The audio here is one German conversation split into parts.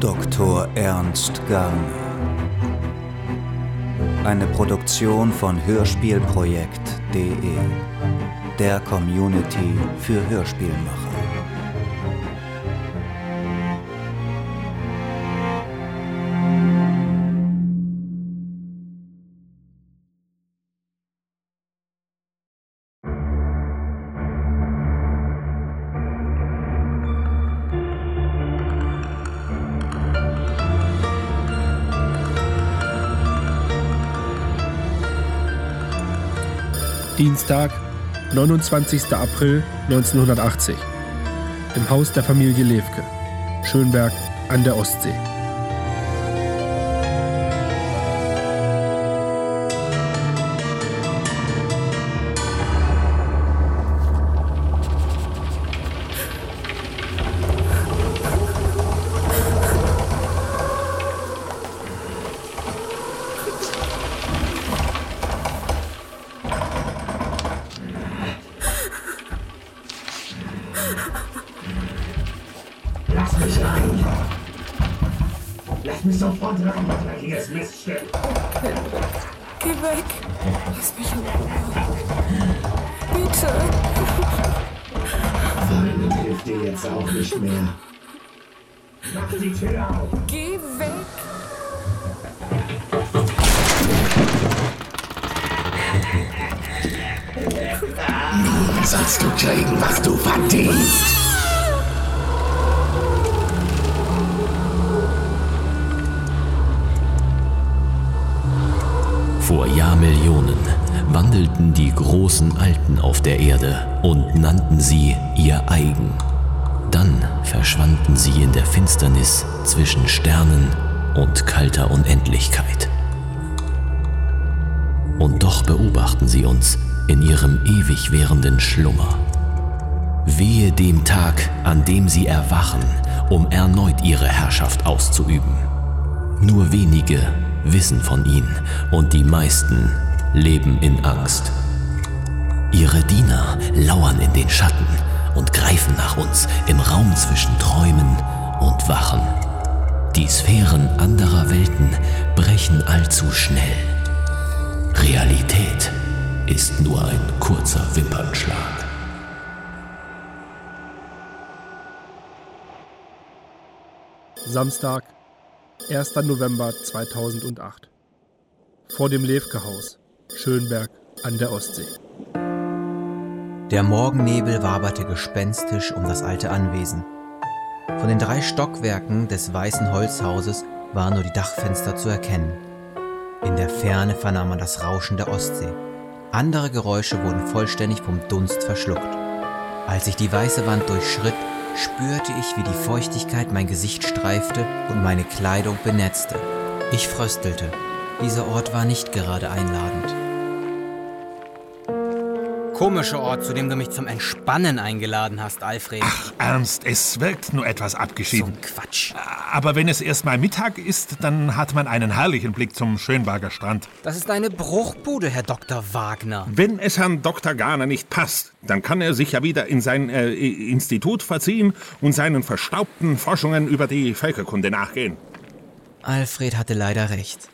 Dr. Ernst Garner. Eine Produktion von Hörspielprojekt.de, der Community für Hörspielmacher. Dienstag, 29. April 1980. Im Haus der Familie Lewke, Schönberg an der Ostsee. Dir jetzt auch nicht mehr. Mach die Tür auf! Geh weg. Sollst du kriegen, was du verdienst! Vor Jahrmillionen wandelten die großen Alten auf der Erde und nannten sie ihr eigen. Dann verschwanden sie in der Finsternis zwischen Sternen und kalter Unendlichkeit. Und doch beobachten sie uns in ihrem ewig währenden Schlummer. Wehe dem Tag, an dem sie erwachen, um erneut ihre Herrschaft auszuüben. Nur wenige wissen von ihnen und die meisten leben in Angst. Ihre Diener lauern in den Schatten und greifen nach uns im Raum zwischen Träumen und Wachen. Die Sphären anderer Welten brechen allzu schnell. Realität ist nur ein kurzer Wimpernschlag. Samstag, 1. November 2008. Vor dem Lewke-Haus, Schönberg an der Ostsee. Der Morgennebel waberte gespenstisch um das alte Anwesen. Von den drei Stockwerken des weißen Holzhauses waren nur die Dachfenster zu erkennen. In der Ferne vernahm man das Rauschen der Ostsee. Andere Geräusche wurden vollständig vom Dunst verschluckt. Als ich die weiße Wand durchschritt, spürte ich, wie die Feuchtigkeit mein Gesicht streifte und meine Kleidung benetzte. Ich fröstelte. Dieser Ort war nicht gerade einladend. Komischer Ort, zu dem du mich zum Entspannen eingeladen hast, Alfred. Ach, Ernst, es wirkt nur etwas so abgeschieden. ein Quatsch. Aber wenn es erst mal Mittag ist, dann hat man einen herrlichen Blick zum Schönberger Strand. Das ist eine Bruchbude, Herr Dr. Wagner. Wenn es Herrn Dr. Garner nicht passt, dann kann er sich ja wieder in sein äh, Institut verziehen und seinen verstaubten Forschungen über die Völkerkunde nachgehen. Alfred hatte leider recht.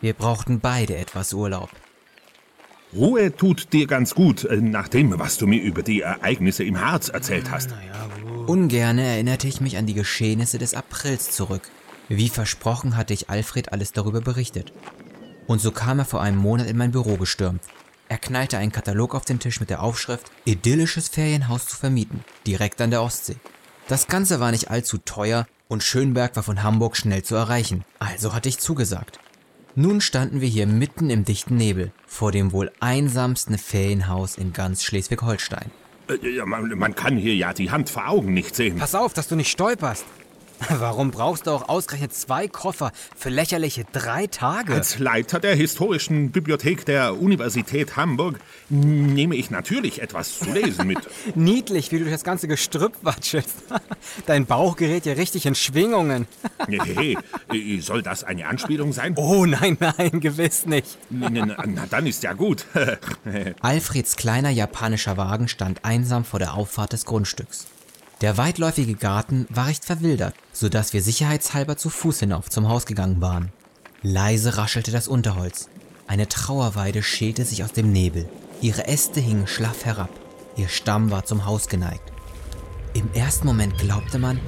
Wir brauchten beide etwas Urlaub. Ruhe tut dir ganz gut, äh, nach dem, was du mir über die Ereignisse im Harz erzählt hast. Ungerne erinnerte ich mich an die Geschehnisse des Aprils zurück. Wie versprochen hatte ich Alfred alles darüber berichtet. Und so kam er vor einem Monat in mein Büro gestürmt. Er knallte einen Katalog auf den Tisch mit der Aufschrift Idyllisches Ferienhaus zu vermieten, direkt an der Ostsee. Das Ganze war nicht allzu teuer und Schönberg war von Hamburg schnell zu erreichen, also hatte ich zugesagt. Nun standen wir hier mitten im dichten Nebel, vor dem wohl einsamsten Ferienhaus in ganz Schleswig-Holstein. Äh, ja, man, man kann hier ja die Hand vor Augen nicht sehen. Pass auf, dass du nicht stolperst. Warum brauchst du auch ausgerechnet zwei Koffer für lächerliche drei Tage? Als Leiter der Historischen Bibliothek der Universität Hamburg nehme ich natürlich etwas zu lesen mit. Niedlich, wie du durch das ganze Gestrüpp watschelst. Dein Bauch gerät ja richtig in Schwingungen. Hey, soll das eine Anspielung sein? Oh nein, nein, gewiss nicht. Na, na, dann ist ja gut. Alfreds kleiner japanischer Wagen stand einsam vor der Auffahrt des Grundstücks. Der weitläufige Garten war recht verwildert, so dass wir sicherheitshalber zu Fuß hinauf zum Haus gegangen waren. Leise raschelte das Unterholz. Eine Trauerweide schälte sich aus dem Nebel. Ihre Äste hingen schlaff herab. Ihr Stamm war zum Haus geneigt. Im ersten Moment glaubte man,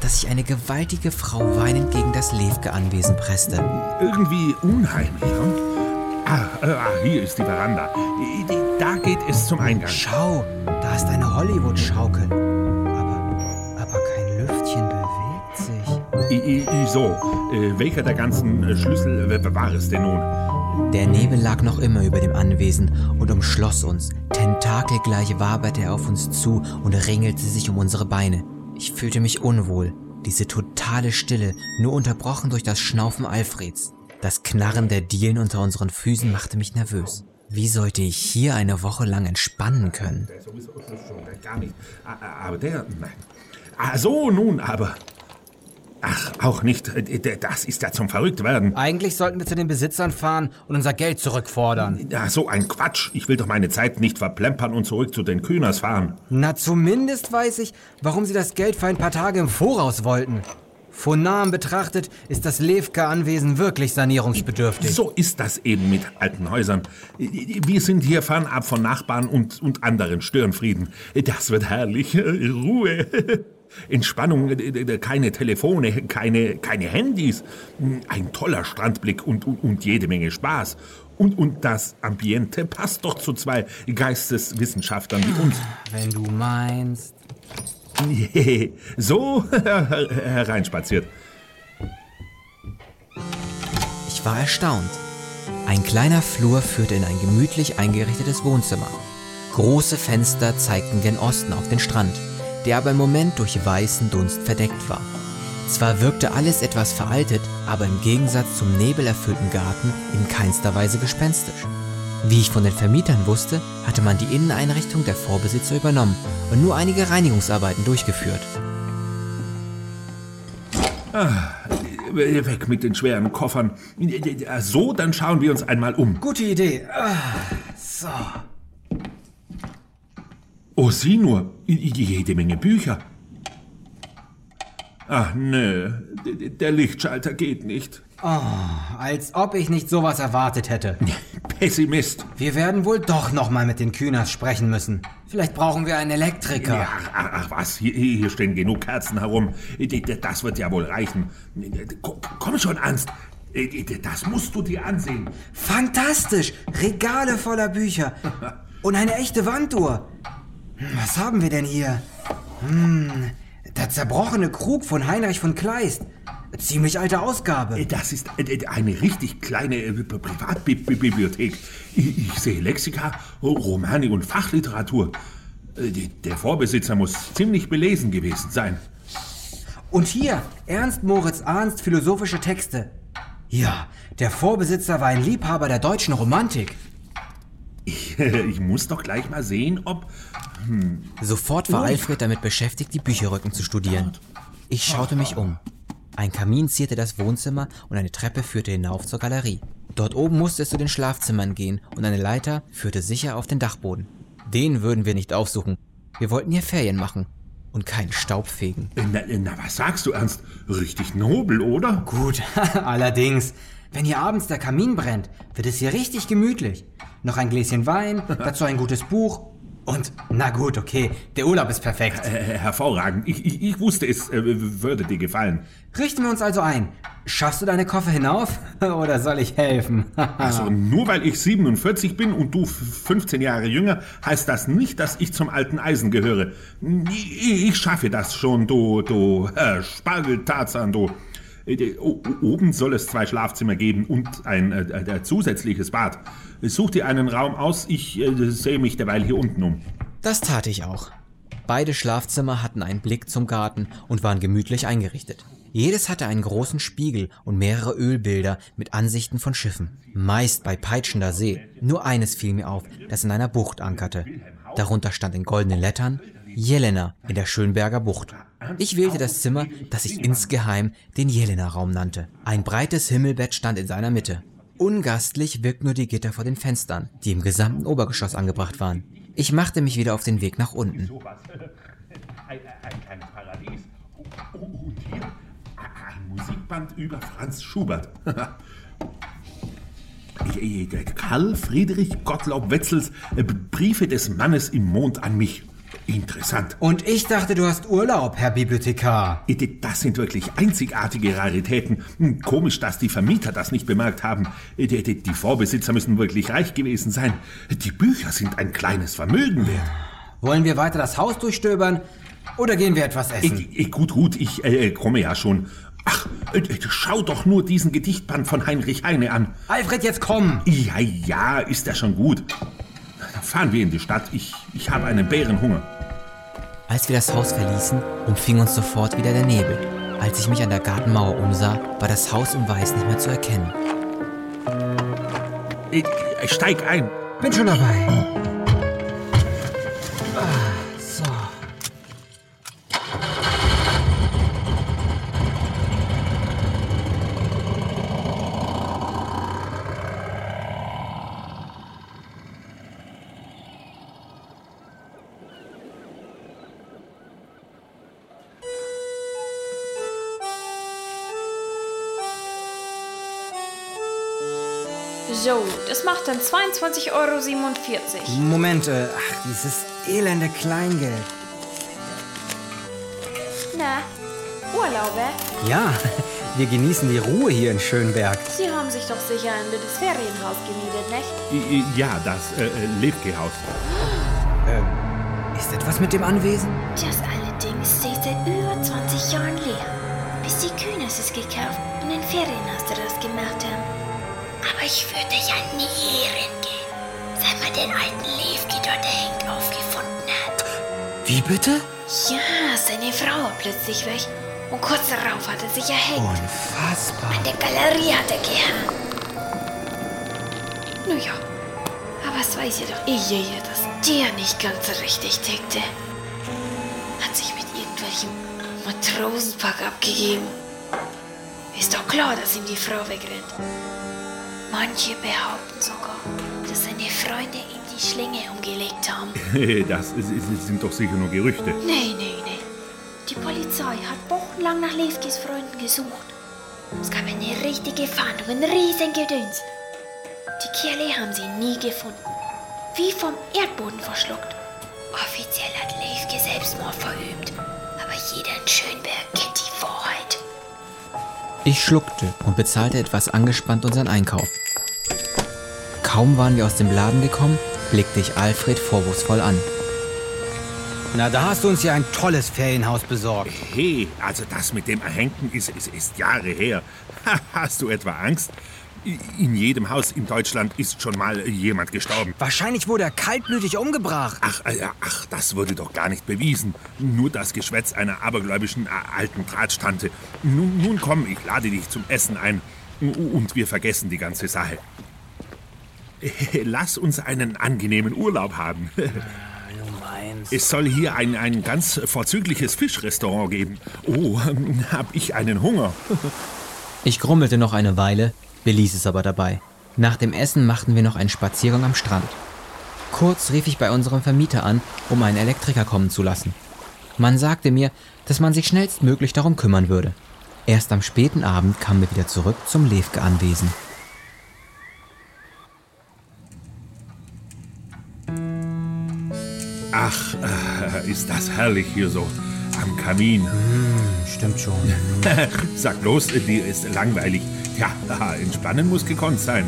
dass sich eine gewaltige Frau weinend gegen das Levke-Anwesen presste. Irgendwie unheimlich, hm? Ah, äh, ah, hier ist die Veranda. Da geht es zum Eingang. Schau, da ist eine Hollywood-Schaukel. I, I, I, so, äh, welcher der ganzen äh, Schlüssel äh, war es denn nun? Der Nebel lag noch immer über dem Anwesen und umschloss uns. Tentakelgleich waberte er auf uns zu und ringelte sich um unsere Beine. Ich fühlte mich unwohl. Diese totale Stille, nur unterbrochen durch das Schnaufen Alfreds. Das Knarren der Dielen unter unseren Füßen machte mich nervös. Wie sollte ich hier eine Woche lang entspannen können? Ah, Aber der, nein. Ah, so, nun aber. Ach, auch nicht. Äh, Das ist ja zum Verrücktwerden. Eigentlich sollten wir zu den Besitzern fahren und unser Geld zurückfordern. Ja, so ein Quatsch. Ich will doch meine Zeit nicht verplempern und zurück zu den Kühners fahren. Na, zumindest weiß ich, warum sie das Geld für ein paar Tage im Voraus wollten. Von nahem betrachtet ist das Levka-Anwesen wirklich sanierungsbedürftig. So ist das eben mit alten Häusern. Wir sind hier fernab von Nachbarn und, und anderen Störenfrieden. Das wird herrlich. Ruhe. Entspannung, keine Telefone, keine, keine Handys. Ein toller Strandblick und, und, und jede Menge Spaß. Und, und das Ambiente passt doch zu zwei Geisteswissenschaftlern wie uns. Wenn du meinst. So hereinspaziert. Ich war erstaunt. Ein kleiner Flur führte in ein gemütlich eingerichtetes Wohnzimmer. Große Fenster zeigten gen Osten auf den Strand, der aber im Moment durch weißen Dunst verdeckt war. Zwar wirkte alles etwas veraltet, aber im Gegensatz zum nebelerfüllten Garten in keinster Weise gespenstisch. Wie ich von den Vermietern wusste, hatte man die Inneneinrichtung der Vorbesitzer übernommen und nur einige Reinigungsarbeiten durchgeführt. Weg mit den schweren Koffern. So, dann schauen wir uns einmal um. Gute Idee. Ah, So. Oh, sieh nur, jede Menge Bücher. Ach, nö, der Lichtschalter geht nicht. Als ob ich nicht sowas erwartet hätte. Pessimist. Wir werden wohl doch noch mal mit den Kühners sprechen müssen. Vielleicht brauchen wir einen Elektriker. Ach, ach, ach was, hier, hier stehen genug Kerzen herum. Das wird ja wohl reichen. Komm schon, Ernst. Das musst du dir ansehen. Fantastisch! Regale voller Bücher. Und eine echte Wanduhr. Was haben wir denn hier? Hm, der zerbrochene Krug von Heinrich von Kleist. Ziemlich alte Ausgabe. Das ist eine richtig kleine äh, Privatbibliothek. Ich sehe Lexika, Romane und Fachliteratur. Äh, Der Vorbesitzer muss ziemlich belesen gewesen sein. Und hier, Ernst Moritz Arnst, philosophische Texte. Ja, der Vorbesitzer war ein Liebhaber der deutschen Romantik. Ich, ich muss doch gleich mal sehen, ob... Sofort war Alfred damit beschäftigt, die Bücherrücken zu studieren. Ich schaute mich um. Ein Kamin zierte das Wohnzimmer und eine Treppe führte hinauf zur Galerie. Dort oben musste es zu den Schlafzimmern gehen und eine Leiter führte sicher auf den Dachboden. Den würden wir nicht aufsuchen. Wir wollten hier Ferien machen und keinen Staub fegen. Na, na, was sagst du, Ernst? Richtig nobel, oder? Gut, allerdings. Wenn hier abends der Kamin brennt, wird es hier richtig gemütlich. Noch ein Gläschen Wein, dazu ein gutes Buch. Und, na gut, okay, der Urlaub ist perfekt. Äh, hervorragend. Ich, ich, ich wusste, es äh, würde dir gefallen. Richten wir uns also ein. Schaffst du deine Koffer hinauf? Oder soll ich helfen? Also nur weil ich 47 bin und du f- 15 Jahre jünger, heißt das nicht, dass ich zum alten Eisen gehöre. Ich, ich schaffe das schon, du, du äh, Spargeltarzan, du. Äh, o- Oben soll es zwei Schlafzimmer geben und ein äh, äh, zusätzliches Bad. Such dir einen Raum aus, ich äh, sehe mich derweil hier unten um. Das tat ich auch. Beide Schlafzimmer hatten einen Blick zum Garten und waren gemütlich eingerichtet. Jedes hatte einen großen Spiegel und mehrere Ölbilder mit Ansichten von Schiffen. Meist bei peitschender See. Nur eines fiel mir auf, das in einer Bucht ankerte. Darunter stand in goldenen Lettern Jelena in der Schönberger Bucht. Ich wählte das Zimmer, das ich insgeheim den Jelena-Raum nannte. Ein breites Himmelbett stand in seiner Mitte. Ungastlich wirkt nur die Gitter vor den Fenstern, die im gesamten Obergeschoss angebracht waren. Ich machte mich wieder auf den Weg nach unten. ein, ein kleines Paradies. Oh, Und hier ein Musikband über Franz Schubert. Karl Friedrich Gottlob Wetzels äh, Briefe des Mannes im Mond an mich. Interessant. Und ich dachte, du hast Urlaub, Herr Bibliothekar. Das sind wirklich einzigartige Raritäten. Hm, Komisch, dass die Vermieter das nicht bemerkt haben. Die, Vorbesitzer müssen wirklich reich gewesen sein. Die Bücher sind ein kleines Vermögen wert. Wollen wir weiter das Haus durchstöbern oder gehen wir etwas essen? Ich, ich, gut, gut, ich äh, komme ja schon. Ach, äh, schau doch nur diesen Gedichtband von Heinrich Heine an. Alfred, jetzt komm! Ja, ja, ist ja schon gut. Fahren wir in die Stadt. Ich, ich habe einen Bärenhunger. Als wir das Haus verließen, umfing uns sofort wieder der Nebel. Als ich mich an der Gartenmauer umsah, war das Haus im Weiß nicht mehr zu erkennen. Ich, ich steig ein. Bin schon dabei. So, das macht dann 22,47 Euro. Moment, äh, ach, dieses elende Kleingeld. Na, Urlaube? Ja, wir genießen die Ruhe hier in Schönberg. Sie haben sich doch sicher ein littes Ferienhaus gemietet, nicht? Ja, das äh, äh, Levke-Haus. Ist etwas mit dem Anwesen? Das allerdings steht seit über 20 Jahren leer. Bis die Kühners es gekauft und ein Ferienhaus daraus gemacht haben. Ich würde ja nie hierin gehen, seit man den alten Levki dort hängt aufgefunden hat. Wie bitte? Ja, seine Frau war plötzlich weg. Und kurz darauf hat er sich erhängt. Unfassbar. An der Galerie hat er gehangen. Naja, aber es weiß ja doch ja, dass der nicht ganz so richtig tickte. Hat sich mit irgendwelchem Matrosenpack abgegeben. Ist doch klar, dass ihm die Frau wegrennt. Manche behaupten sogar, dass seine Freunde ihm die Schlinge umgelegt haben. Das ist- ist- sind doch sicher nur Gerüchte. Nee, nee, nee. Die Polizei hat wochenlang nach Levkis Freunden gesucht. Es gab eine richtige Fahndung, ein riesen Gedöns. Die Kerle haben sie nie gefunden. Wie vom Erdboden verschluckt. Offiziell hat Levke Selbstmord verübt. Aber jeder in Schönberg kennt die Wahrheit. Ich schluckte und bezahlte etwas angespannt unseren Einkauf. Kaum waren wir aus dem Laden gekommen, blickte ich Alfred vorwurfsvoll an. Na, da hast du uns ja ein tolles Ferienhaus besorgt. Hey, also das mit dem Erhängten ist, ist, ist Jahre her. Hast du etwa Angst? In jedem Haus in Deutschland ist schon mal jemand gestorben. Wahrscheinlich wurde er kaltblütig umgebracht. Ach, äh, ach, das wurde doch gar nicht bewiesen. Nur das Geschwätz einer abergläubischen äh, alten Drahtstante. Nun, nun komm, ich lade dich zum Essen ein. Und wir vergessen die ganze Sache. Lass uns einen angenehmen Urlaub haben. Es soll hier ein, ein ganz vorzügliches Fischrestaurant geben. Oh, hab ich einen Hunger. Ich grummelte noch eine Weile, beließ es aber dabei. Nach dem Essen machten wir noch einen Spaziergang am Strand. Kurz rief ich bei unserem Vermieter an, um einen Elektriker kommen zu lassen. Man sagte mir, dass man sich schnellstmöglich darum kümmern würde. Erst am späten Abend kamen wir wieder zurück zum Levke-Anwesen. Ist das herrlich hier so am Kamin. Stimmt schon. Sag bloß, dir ist langweilig. Ja, entspannen muss gekonnt sein.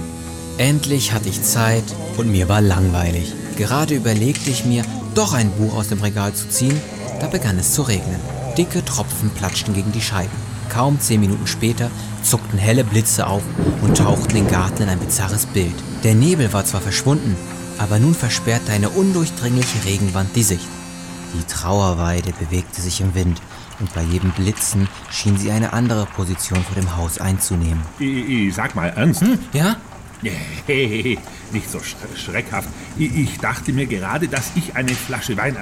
Endlich hatte ich Zeit und mir war langweilig. Gerade überlegte ich mir, doch ein Buch aus dem Regal zu ziehen, da begann es zu regnen. Dicke Tropfen platschten gegen die Scheiben. Kaum zehn Minuten später zuckten helle Blitze auf und tauchten den Garten in ein bizarres Bild. Der Nebel war zwar verschwunden, aber nun versperrte eine undurchdringliche Regenwand die Sicht. Die Trauerweide bewegte sich im Wind und bei jedem Blitzen schien sie eine andere Position vor dem Haus einzunehmen. Ich, ich sag mal ernst. Ja? Hey, nicht so sch schreckhaft. Ich, dachte mir gerade, dass ich eine Flasche Wein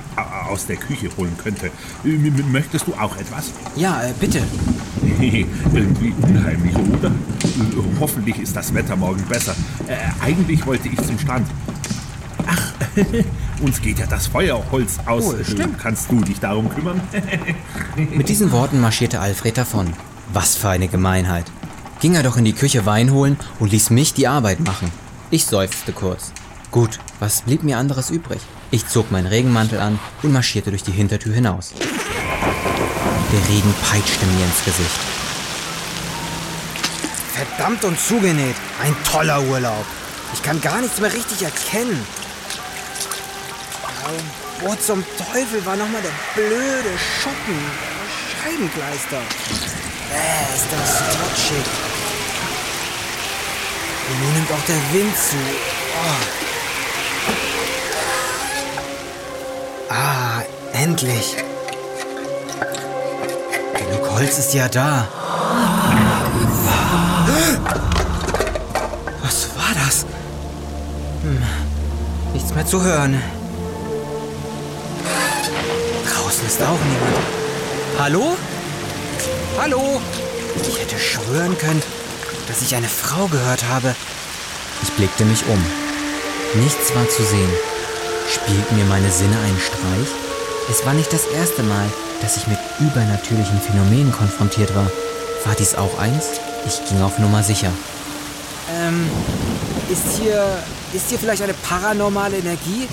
aus der Küche holen könnte. Möchtest du auch etwas? Ja, äh, bitte. Irgendwie unheimlich, oder? Äh, Hoffentlich ist das Wetter morgen besser. Äh, eigentlich wollte ich zum Strand. Ach, uns geht ja das Feuerholz aus. Oh, stimmt. Kannst du dich darum kümmern? Mit diesen Worten marschierte Alfred davon. Was für eine Gemeinheit. Ging er doch in die Küche Wein holen und ließ mich die Arbeit machen. Ich seufzte kurz. Gut, was blieb mir anderes übrig? Ich zog meinen Regenmantel an und marschierte durch die Hintertür hinaus. Der Regen peitschte mir ins Gesicht. Verdammt und zugenäht. Ein toller Urlaub. Ich kann gar nichts mehr richtig erkennen. Wo zum Teufel war nochmal der blöde Schuppen? Scheibenkleister. Äh, ist das totschig. Und nun nimmt auch der Wind zu. Oh. Ah, endlich. Genug Holz ist ja da. Was war das? Hm, nichts mehr zu hören. Draußen ist auch niemand. Hallo? Hallo? Ich hätte schwören können, dass ich eine Frau gehört habe. Ich blickte mich um. Nichts war zu sehen. Spielten mir meine Sinne einen Streich? Es war nicht das erste Mal, dass ich mit übernatürlichen Phänomenen konfrontiert war. War dies auch eins? Ich ging auf Nummer sicher. Ähm, ist hier, ist hier vielleicht eine paranormale Energie,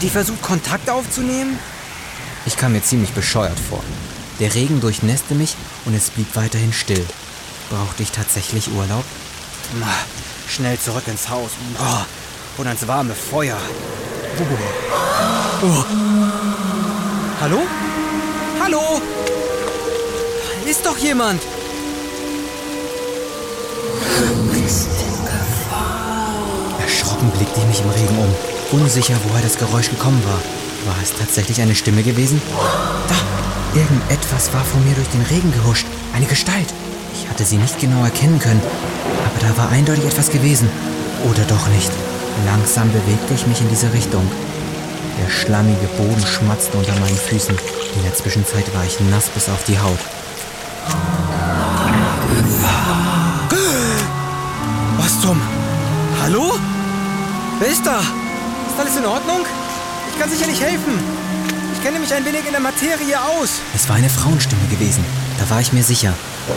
die versucht, Kontakt aufzunehmen? Ich kam mir ziemlich bescheuert vor. Der Regen durchnässte mich und es blieb weiterhin still. Brauchte ich tatsächlich Urlaub? Schnell zurück ins Haus. Oh, und ans warme Feuer. Oh. Oh. Hallo? Hallo? Ist doch jemand? Erschrocken blickte ich mich im Regen um, unsicher, woher das Geräusch gekommen war. War es tatsächlich eine Stimme gewesen? Da! Irgendetwas war vor mir durch den Regen gehuscht. Eine Gestalt. Ich hatte sie nicht genau erkennen können, aber da war eindeutig etwas gewesen. Oder doch nicht. Langsam bewegte ich mich in diese Richtung. Der schlammige Boden schmatzte unter meinen Füßen. In der Zwischenzeit war ich nass bis auf die Haut. Was zum? Hallo? Wer ist da? Ist alles in Ordnung? Ich kann sicher nicht helfen. Ich kenne mich ein wenig in der Materie aus. Es war eine Frauenstimme gewesen. Da war ich mir sicher.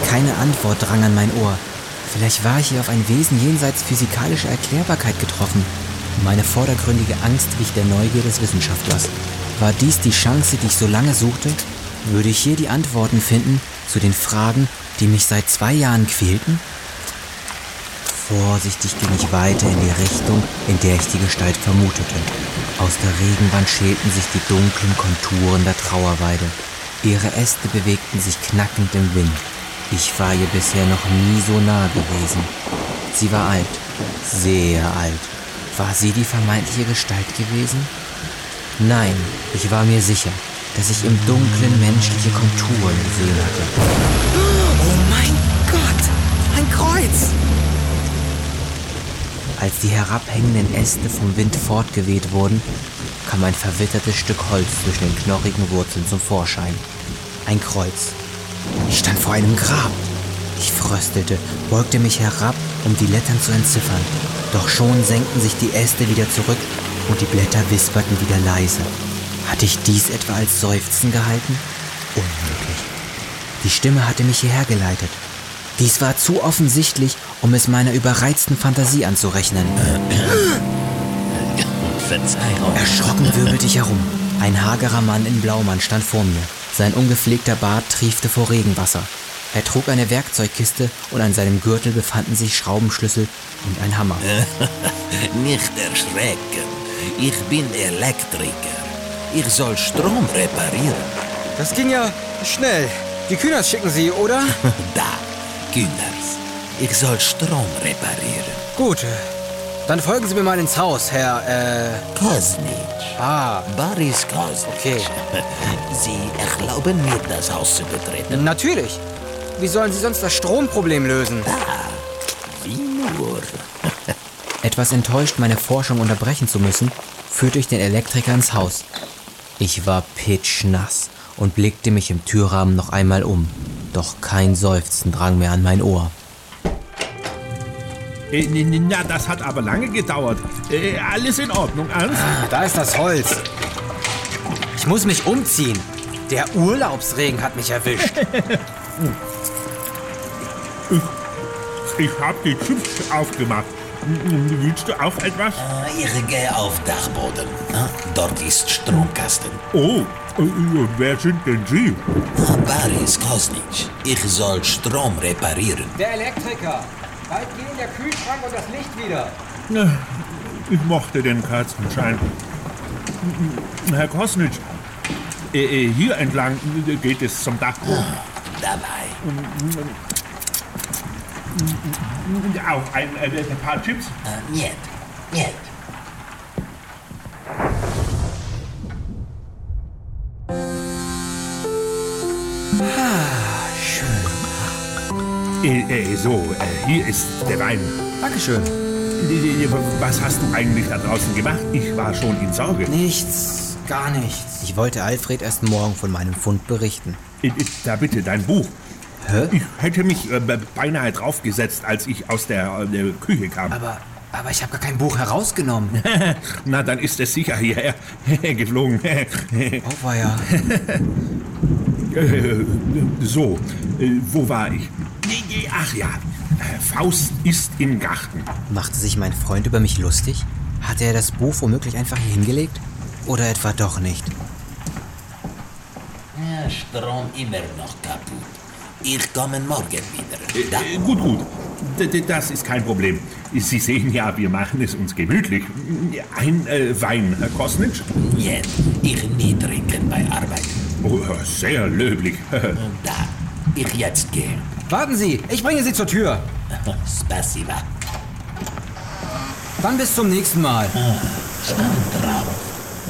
Keine Antwort drang an mein Ohr. Vielleicht war ich hier auf ein Wesen jenseits physikalischer Erklärbarkeit getroffen. Meine vordergründige Angst wich der Neugier des Wissenschaftlers. War dies die Chance, die ich so lange suchte? Würde ich hier die Antworten finden zu den Fragen, die mich seit zwei Jahren quälten? Vorsichtig ging ich weiter in die Richtung, in der ich die Gestalt vermutete. Aus der Regenwand schälten sich die dunklen Konturen der Trauerweide. Ihre Äste bewegten sich knackend im Wind. Ich war ihr bisher noch nie so nah gewesen. Sie war alt, sehr alt. War sie die vermeintliche Gestalt gewesen? Nein, ich war mir sicher, dass ich im Dunklen menschliche Konturen gesehen hatte. Oh mein Gott! Ein Kreuz! Als die herabhängenden Äste vom Wind fortgeweht wurden, kam ein verwittertes Stück Holz zwischen den knochigen Wurzeln zum Vorschein. Ein Kreuz. Ich stand vor einem Grab. Ich fröstelte, beugte mich herab, um die Lettern zu entziffern. Doch schon senkten sich die Äste wieder zurück und die Blätter wisperten wieder leise. Hatte ich dies etwa als Seufzen gehalten? Unmöglich. Die Stimme hatte mich hierher geleitet. Dies war zu offensichtlich, um es meiner überreizten Fantasie anzurechnen. Verzeihung. Erschrocken wirbelte ich herum. Ein hagerer Mann in Blaumann stand vor mir. Sein ungepflegter Bart triefte vor Regenwasser. Er trug eine Werkzeugkiste und an seinem Gürtel befanden sich Schraubenschlüssel und ein Hammer. Nicht erschrecken. Ich bin Elektriker. Ich soll Strom reparieren. Das ging ja schnell. Die Kühners schicken Sie, oder? Da, Kühners. Ich soll Strom reparieren. Gut. Dann folgen Sie mir mal ins Haus, Herr, äh... Kosnitsch. Ah, Boris Kosnitsch. Okay. Sie erlauben mir, das Haus zu betreten? natürlich. Wie sollen Sie sonst das Stromproblem lösen? Wie nur. Etwas enttäuscht, meine Forschung unterbrechen zu müssen, führte ich den Elektriker ins Haus. Ich war pitschnass und blickte mich im Türrahmen noch einmal um. Doch kein Seufzen drang mehr an mein Ohr. Äh, na, das hat aber lange gedauert. Äh, alles in Ordnung, Ernst? Ah, Da ist das Holz. Ich muss mich umziehen. Der Urlaubsregen hat mich erwischt. Ich hab die Chips aufgemacht. N- Willst du auch etwas? Äh, Ich gehe auf Dachboden. Na, Dort ist Stromkasten. Oh, wer sind denn Sie? Boris Kosnic. Ich soll Strom reparieren. Der Elektriker. Bald gehen der Kühlschrank und das Licht wieder. Ich mochte den Kerzenschein. Herr Kosnitsch, äh, äh, hier entlang geht es zum Dachboden. Dabei. Auch ein, äh, ein paar Chips. Äh, Niet. Äh, äh, so, äh, hier ist der Wein. Dankeschön. Äh, Was hast du eigentlich da draußen gemacht? Ich war schon in Sorge. Nichts, gar nichts. Ich wollte Alfred erst morgen von meinem Fund berichten. Äh, äh, Da bitte, dein Buch. Hä? Ich hätte mich äh, be- beinahe draufgesetzt, als ich aus der, äh, Küche kam. Aber, aber ich habe gar kein Buch herausgenommen. Na, dann ist es sicher hierher geflogen. Oh, war ja. Äh, so, äh, wo war ich? Ach ja, äh, Faust ist im Garten. Machte sich mein Freund über mich lustig? Hatte er das Buch womöglich einfach hier hingelegt? Oder etwa doch nicht? Ja, Strom immer noch kaputt. Ich komme morgen wieder. Da. Äh, gut, gut. D d- das ist kein Problem. Sie sehen ja, wir machen es uns gemütlich. Ein äh, Wein, Herr Kosnitsch? Niet. Ich nie trinken bei Arbeit. Oh, sehr löblich. Da. Ich jetzt gehe. Warten Sie, ich bringe Sie zur Tür. Spasiba. Dann bis zum nächsten Mal.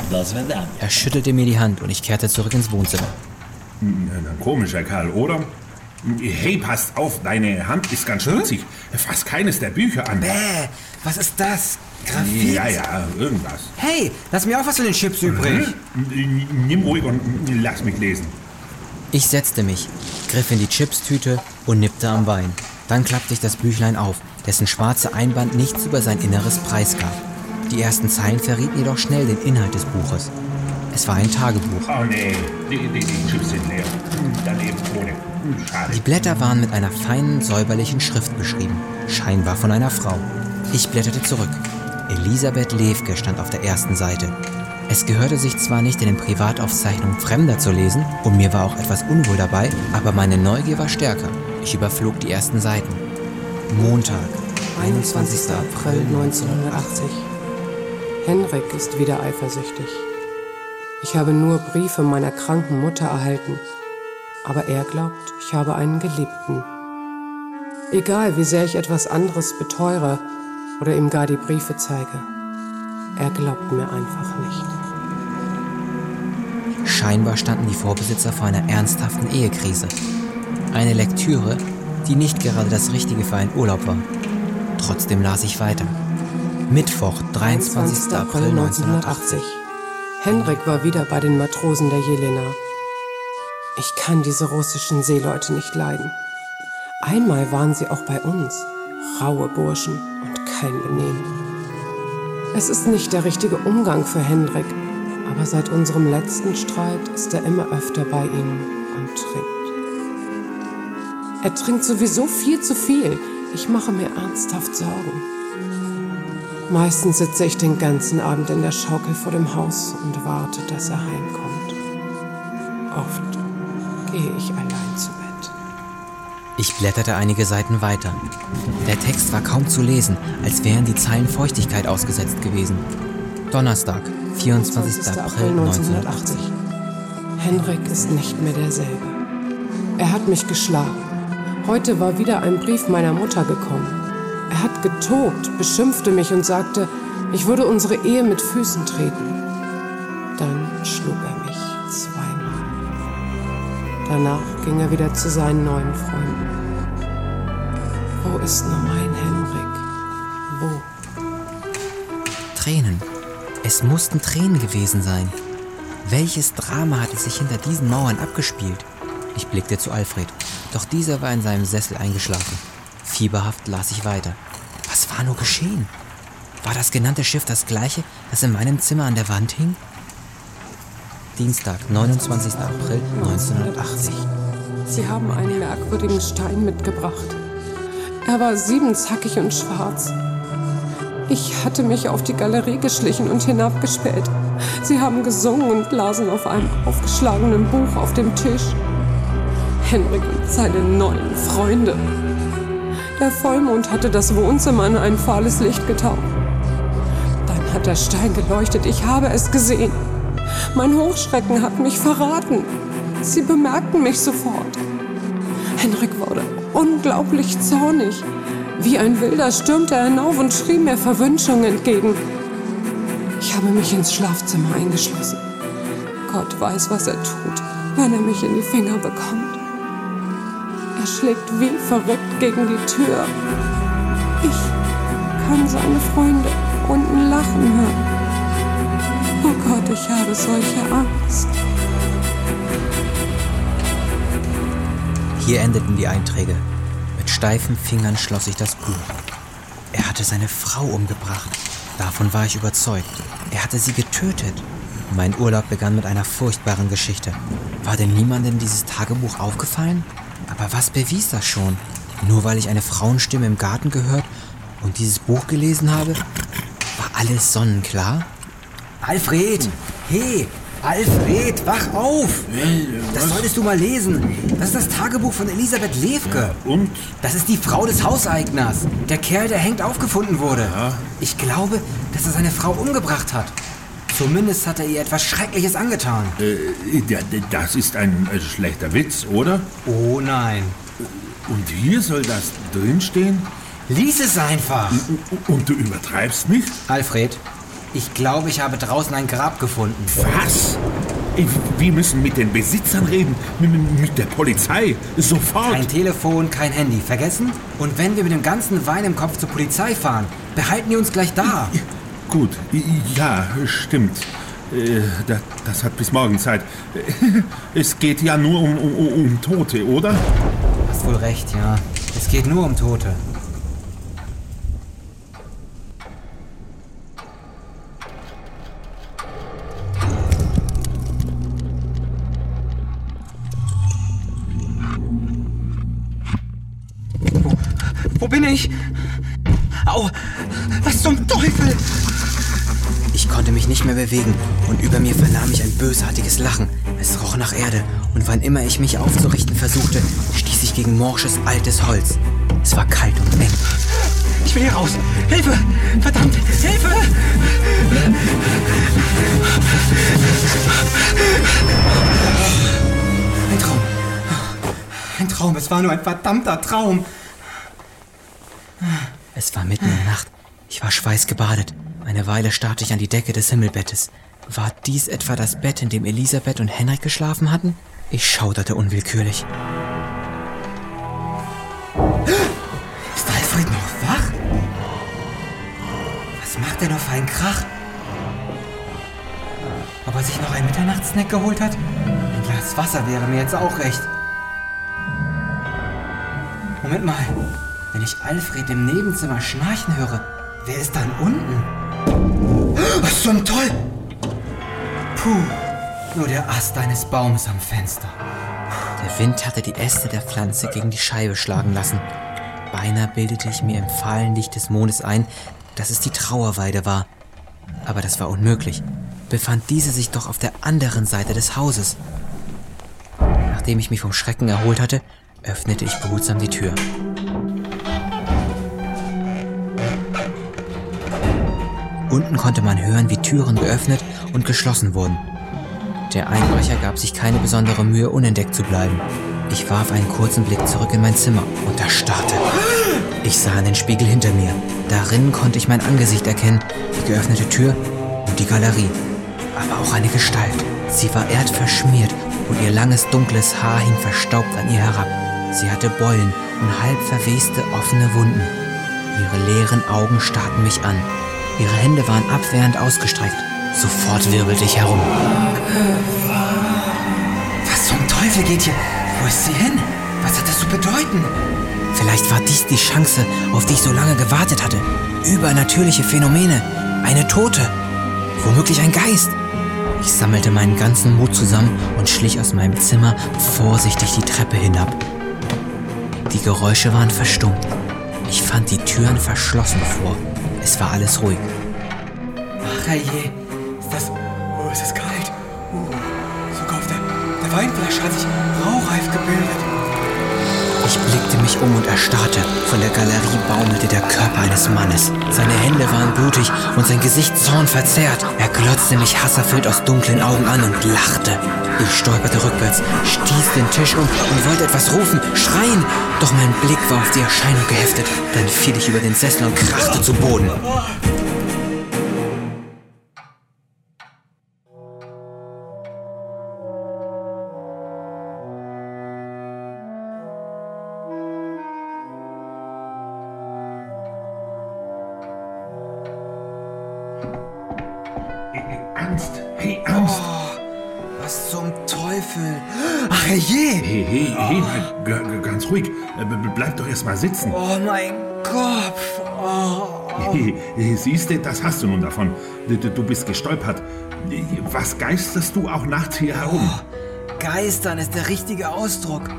Vidania. Er schüttelte mir die Hand und ich kehrte zurück ins Wohnzimmer. Ein komischer Kerl, oder? Hey, passt auf, deine Hand ist ganz schmutzig. Fass keines der Bücher an. Bäh, was ist das? Graphit? Ja, ja, irgendwas. Hey, lass mir auch was von den Chips übrig. Hm? Nimm ruhig und lass mich lesen. Ich setzte mich, griff in die Chipstüte und nippte am Wein. Dann klappte ich das Büchlein auf, dessen schwarze Einband nichts über sein Inneres preisgab. Die ersten Zeilen verrieten jedoch schnell den Inhalt des Buches. Es war ein Tagebuch. Oh nee, die, die, die Chips sind leer. Daneben ohne. Schade. Die Blätter waren mit einer feinen, säuberlichen Schrift beschrieben, scheinbar von einer Frau. Ich blätterte zurück. Elisabeth Lewke stand auf der ersten Seite. Es gehörte sich zwar nicht in den Privataufzeichnungen Fremder zu lesen, und mir war auch etwas unwohl dabei, aber meine Neugier war stärker. Ich überflog die ersten Seiten. Montag, 21. April 1980. Henrik ist wieder eifersüchtig. Ich habe nur Briefe meiner kranken Mutter erhalten, aber er glaubt, ich habe einen Geliebten. Egal, wie sehr ich etwas anderes beteure oder ihm gar die Briefe zeige, er glaubt mir einfach nicht. Scheinbar standen die Vorbesitzer vor einer ernsthaften Ehekrise. Eine Lektüre, die nicht gerade das Richtige für einen Urlaub war. Trotzdem las ich weiter. Mittwoch, 23. April 1980. Henrik war wieder bei den Matrosen der Jelena. Ich kann diese russischen Seeleute nicht leiden. Einmal waren sie auch bei uns. Raue Burschen und kein Benehmen. Es ist nicht der richtige Umgang für Henrik, aber seit unserem letzten Streit ist er immer öfter bei ihnen und trinkt. Er trinkt sowieso viel zu viel. Ich mache mir ernsthaft Sorgen. Meistens sitze ich den ganzen Abend in der Schaukel vor dem Haus und warte, dass er heimkommt. Oft gehe ich allein zu Bett. Ich blätterte einige Seiten weiter. Der Text war kaum zu lesen, als wären die Zeilen Feuchtigkeit ausgesetzt gewesen. Donnerstag, 24. April 1980. Henrik ist nicht mehr derselbe. Er hat mich geschlagen. Heute war wieder ein Brief meiner Mutter gekommen. Er hat getobt, beschimpfte mich und sagte, ich würde unsere Ehe mit Füßen treten. Dann schlug er mich zweimal. Danach ging er wieder zu seinen neuen Freunden. Wo ist nur mein Henrik? Wo? Tränen. Es mussten Tränen gewesen sein. Welches Drama hatte sich hinter diesen Mauern abgespielt? Ich blickte zu Alfred, doch dieser war in seinem Sessel eingeschlafen. Fieberhaft las ich weiter. Was war nur geschehen? War das genannte Schiff das gleiche, das in meinem Zimmer an der Wand hing? Dienstag, 29. April 1980. Sie haben einen merkwürdigen Stein mitgebracht. Er war siebenzackig und schwarz. Ich hatte mich auf die Galerie geschlichen und hinabgespäht. Sie haben gesungen und lasen auf einem aufgeschlagenen Buch auf dem Tisch. Henrik und seine neuen Freunde. Der Vollmond hatte das Wohnzimmer in ein fahles Licht getaucht. Dann hat der Stein geleuchtet. Ich habe es gesehen. Mein Hochschrecken hat mich verraten. Sie bemerkten mich sofort. Henrik wurde unglaublich zornig. Wie ein Wilder stürmte er hinauf und schrie mir Verwünschung entgegen. Ich habe mich ins Schlafzimmer eingeschlossen. Gott weiß, was er tut, wenn er mich in die Finger bekommt. Er schlägt wie verrückt gegen die Tür. Ich kann seine Freunde unten lachen hören. Oh Gott, ich habe solche Angst. Hier endeten die Einträge. Mit steifen Fingern schloss ich das Buch. Er hatte seine Frau umgebracht. Davon war ich überzeugt. Er hatte sie getötet. Mein Urlaub begann mit einer furchtbaren Geschichte. War denn niemandem dieses Tagebuch aufgefallen? Aber was bewies das schon? Nur weil ich eine Frauenstimme im Garten gehört und dieses Buch gelesen habe? War alles sonnenklar? Alfred! Hey! Alfred, wach auf! Das solltest du mal lesen. Das ist das Tagebuch von Elisabeth Levke. Und? Das ist die Frau des Hauseigners. Der Kerl, der hängt aufgefunden wurde. Ich glaube, dass er seine Frau umgebracht hat. Zumindest hat er ihr etwas Schreckliches angetan. Äh, ja, das ist ein äh, schlechter Witz, oder? Oh nein. Und hier soll das drinstehen? Lies es einfach. Und du übertreibst nicht? Alfred, ich glaube, ich habe draußen ein Grab gefunden. Was? Wir müssen mit den Besitzern reden. Mit der Polizei. Sofort. Kein Telefon, kein Handy. Vergessen? Und wenn wir mit dem ganzen Wein im Kopf zur Polizei fahren, behalten die uns gleich da. Gut, ja, stimmt. Äh, da- Das hat bis morgen Zeit. Es geht ja nur um, um, um Tote, oder? Hast wohl recht, ja. Es geht nur um Tote. Wo bin ich? Au! Was zum Teufel? Ich konnte mich nicht mehr bewegen und über mir vernahm ich ein bösartiges Lachen. Es roch nach Erde und wann immer ich mich aufzurichten versuchte, stieß ich gegen morsches, altes Holz. Es war kalt und eng. Ich will hier raus. Hilfe! Verdammt! Hilfe! Ein Traum. Ein Traum. Es war nur ein verdammter Traum. Es war mitten in der Nacht. Ich war schweißgebadet. Eine Weile starrte ich an die Decke des Himmelbettes. War dies etwa das Bett, in dem Elisabeth und Henrik geschlafen hatten? Ich schauderte unwillkürlich. Ist Alfred noch wach? Was macht er noch für einen Krach? Ob er sich noch einen Mitternachtssnack geholt hat? Ein Glas Wasser wäre mir jetzt auch recht. Moment mal. Wenn ich Alfred im Nebenzimmer schnarchen höre, wer ist dann unten? Was zum Teufel? Puh, nur der Ast eines Baumes am Fenster. Der Wind hatte die Äste der Pflanze gegen die Scheibe schlagen lassen. Beinahe bildete ich mir im fahlen Licht des Mondes ein, dass es die Trauerweide war. Aber das war unmöglich. Befand diese sich doch auf der anderen Seite des Hauses. Nachdem ich mich vom Schrecken erholt hatte, öffnete ich behutsam die Tür. Unten konnte man hören, wie Türen geöffnet und geschlossen wurden. Der Einbrecher gab sich keine besondere Mühe, unentdeckt zu bleiben. Ich warf einen kurzen Blick zurück in mein Zimmer und erstarrte. Ich sah in den Spiegel hinter mir. Darin konnte ich mein Angesicht erkennen, die geöffnete Tür und die Galerie. Aber auch eine Gestalt. Sie war erdverschmiert und ihr langes dunkles Haar hing verstaubt an ihr herab. Sie hatte Beulen und halb verweste offene Wunden. Ihre leeren Augen starrten mich an. Ihre Hände waren abwehrend ausgestreckt. Sofort wirbelte ich herum. Was zum Teufel geht hier? Wo ist sie hin? Was hat das zu bedeuten? Vielleicht war dies die Chance, auf die ich so lange gewartet hatte. Übernatürliche Phänomene. Eine Tote. Womöglich ein Geist. Ich sammelte meinen ganzen Mut zusammen und schlich aus meinem Zimmer vorsichtig die Treppe hinab. Die Geräusche waren verstummt. Ich fand die Türen verschlossen vor. Es war alles ruhig. Ach je, ist das... Oh, ist kalt. Oh, sogar auf der, der Weinflasche hat sich Rauchreif gebildet. Mich um und erstarrte. Von der Galerie baumelte der Körper eines Mannes. Seine Hände waren blutig und sein Gesicht zornverzerrt. Er glotzte mich hasserfüllt aus dunklen Augen an und lachte. Ich stolperte rückwärts, stieß den Tisch um und wollte etwas rufen, schreien. Doch mein Blick war auf die Erscheinung geheftet. Dann fiel ich über den Sessel und krachte zu Boden. Hey, hey, hey, g- ganz ruhig. Äh, Bleib doch erst mal sitzen. Oh, mein Kopf. Oh. Hey, Siehst du, das hast du nun davon. Du, bist gestolpert. Was geisterst du auch nachts hier herum? Geistern ist der richtige Ausdruck.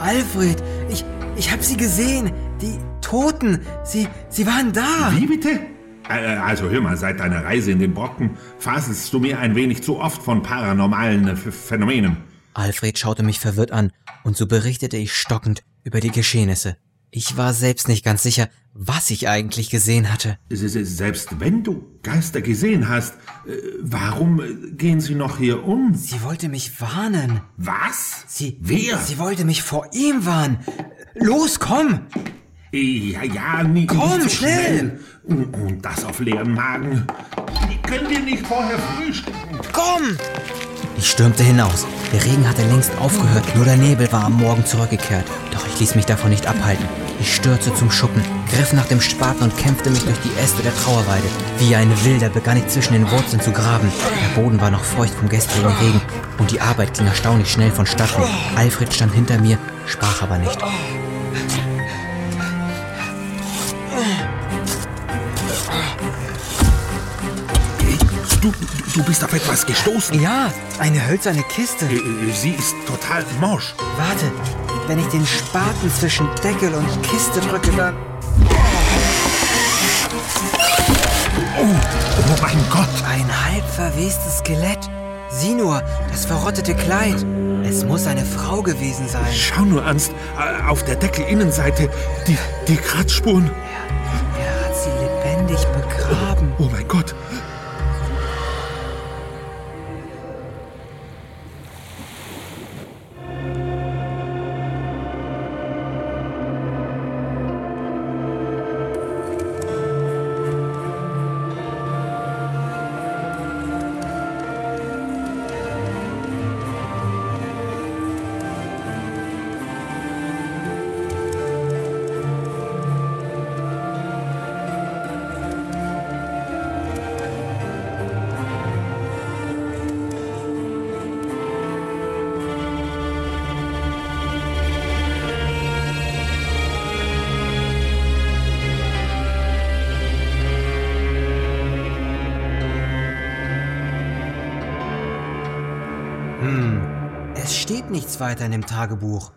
Alfred, ich, ich hab sie gesehen. Die Toten, sie, sie waren da. Wie bitte? Also hör mal, seit deiner Reise in den Brocken faselst du mir ein wenig zu oft von paranormalen Ph- Phänomenen. Alfred schaute mich verwirrt an, und so berichtete ich stockend über die Geschehnisse. Ich war selbst nicht ganz sicher, was ich eigentlich gesehen hatte. Selbst wenn du Geister gesehen hast, äh, warum äh, gehen sie noch hier um? Sie wollte mich warnen. Was? Sie. Wer? Sie wollte mich vor ihm warnen. Los, komm! Ja, ja, nie, Komm, nicht so schnell! Und, und das auf leeren Magen. Können wir nicht vorher frühstücken? Komm! Ich stürmte hinaus. Der Regen hatte längst aufgehört, nur der Nebel war am Morgen zurückgekehrt. Doch ich ließ mich davon nicht abhalten. Ich stürzte zum Schuppen, griff nach dem Spaten und kämpfte mich durch die Äste der Trauerweide. Wie ein Wilder begann ich zwischen den Wurzeln zu graben. Der Boden war noch feucht vom gestrigen Regen und die Arbeit ging erstaunlich schnell vonstatten. Alfred stand hinter mir, sprach aber nicht. Du, du bist auf etwas gestoßen. Ja, eine hölzerne Kiste. Äh, äh, Sie ist total morsch. Warte, wenn ich den Spaten zwischen Deckel und Kiste drücke, dann. Oh mein Gott! Ein halb verwestes Skelett. Sieh nur, das verrottete Kleid. Es muss eine Frau gewesen sein. Schau nur, Ernst, äh, auf der Deckelinnenseite, die, die Kratzspuren. Er hat sie lebendig begraben. Oh mein Gott! Steht nichts weiter in dem Tagebuch.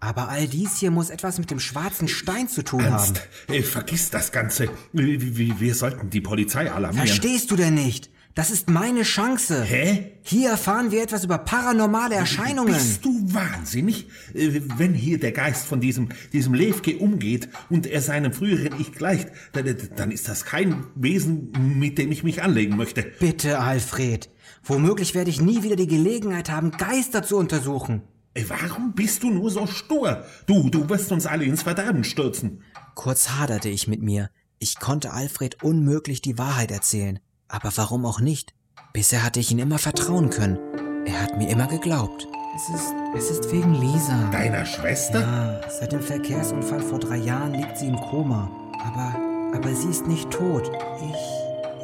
Aber all dies hier muss etwas mit dem schwarzen Stein zu tun haben. Ernst, äh, vergiss das Ganze. Wir, wir, sollten die Polizei alarmieren. Verstehst du denn nicht? Das ist meine Chance. Hä? Hier erfahren wir etwas über paranormale Erscheinungen. Bist du wahnsinnig? Äh, Wenn hier der Geist von diesem, diesem Levke umgeht und er seinem früheren Ich gleicht, dann, dann ist das kein Wesen, mit dem ich mich anlegen möchte. Bitte, Alfred. Womöglich werde ich nie wieder die Gelegenheit haben, Geister zu untersuchen. Warum bist du nur so stur? Du, du wirst uns alle ins Verderben stürzen. Kurz haderte ich mit mir. Ich konnte Alfred unmöglich die Wahrheit erzählen. Aber warum auch nicht? Bisher hatte ich ihm immer vertrauen können. Er hat mir immer geglaubt. Es ist, es ist wegen Lisa. Deiner Schwester? Ja, seit dem Verkehrsunfall vor drei Jahren liegt sie im Koma. Aber, aber sie ist nicht tot. Ich,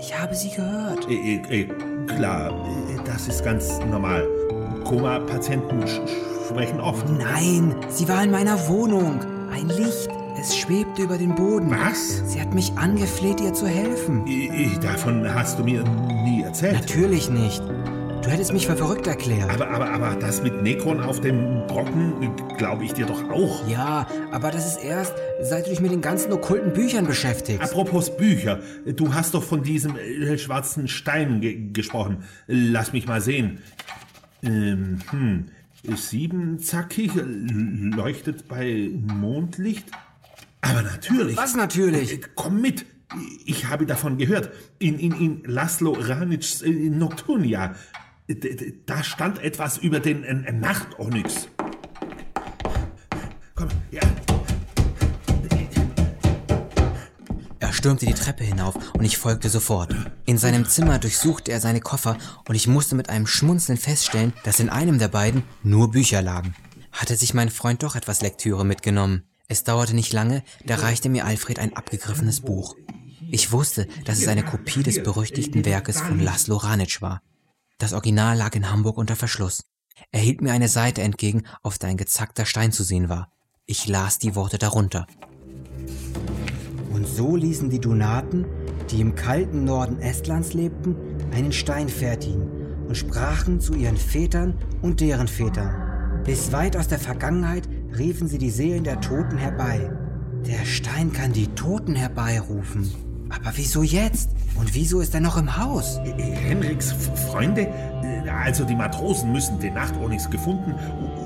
ich habe sie gehört. Äh, äh, äh, klar, äh, das ist ganz normal. Koma-Patienten sprechen oft. Nein, sie war in meiner Wohnung. Ein Licht. Es schwebt über den Boden. Was? Sie hat mich angefleht, ihr zu helfen. I- Davon hast du mir nie erzählt. Natürlich nicht. Du hättest mich für verrückt erklärt. Aber, aber, aber das mit Nekron auf dem Brocken glaube ich dir doch auch. Ja, aber das ist erst, seit du dich mit den ganzen okkulten Büchern beschäftigst. Apropos Bücher, du hast doch von diesem äh, schwarzen Stein ge gesprochen. Lass mich mal sehen. Ähm, hm. Siebenzackig, äh, leuchtet bei Mondlicht. Aber natürlich. Was natürlich? Äh, Komm mit. Ich habe davon gehört. In, in, in Laszlo Ranitschs äh, Nocturnia. Da stand etwas über den Nachtonyx. Komm, ja. Er stürmte die Treppe hinauf und ich folgte sofort. In seinem Zimmer durchsuchte er seine Koffer und ich musste mit einem Schmunzeln feststellen, dass in einem der beiden nur Bücher lagen. Hatte sich mein Freund doch etwas Lektüre mitgenommen. Es dauerte nicht lange, da reichte mir Alfred ein abgegriffenes Buch. Ich wusste, dass es eine Kopie des berüchtigten Werkes von Laszlo Ranitsch war. Das Original lag in Hamburg unter Verschluss. Er hielt mir eine Seite entgegen, auf der ein gezackter Stein zu sehen war. Ich las die Worte darunter. Und so ließen die Dunaten, die im kalten Norden Estlands lebten, einen Stein fertigen und sprachen zu ihren Vätern und deren Vätern. Bis weit aus der Vergangenheit riefen sie die Seelen der Toten herbei. Der Stein kann die Toten herbeirufen. Aber wieso jetzt? Und wieso ist er noch im Haus? Henriks Freunde, also die Matrosen, müssen den Nachtonyx gefunden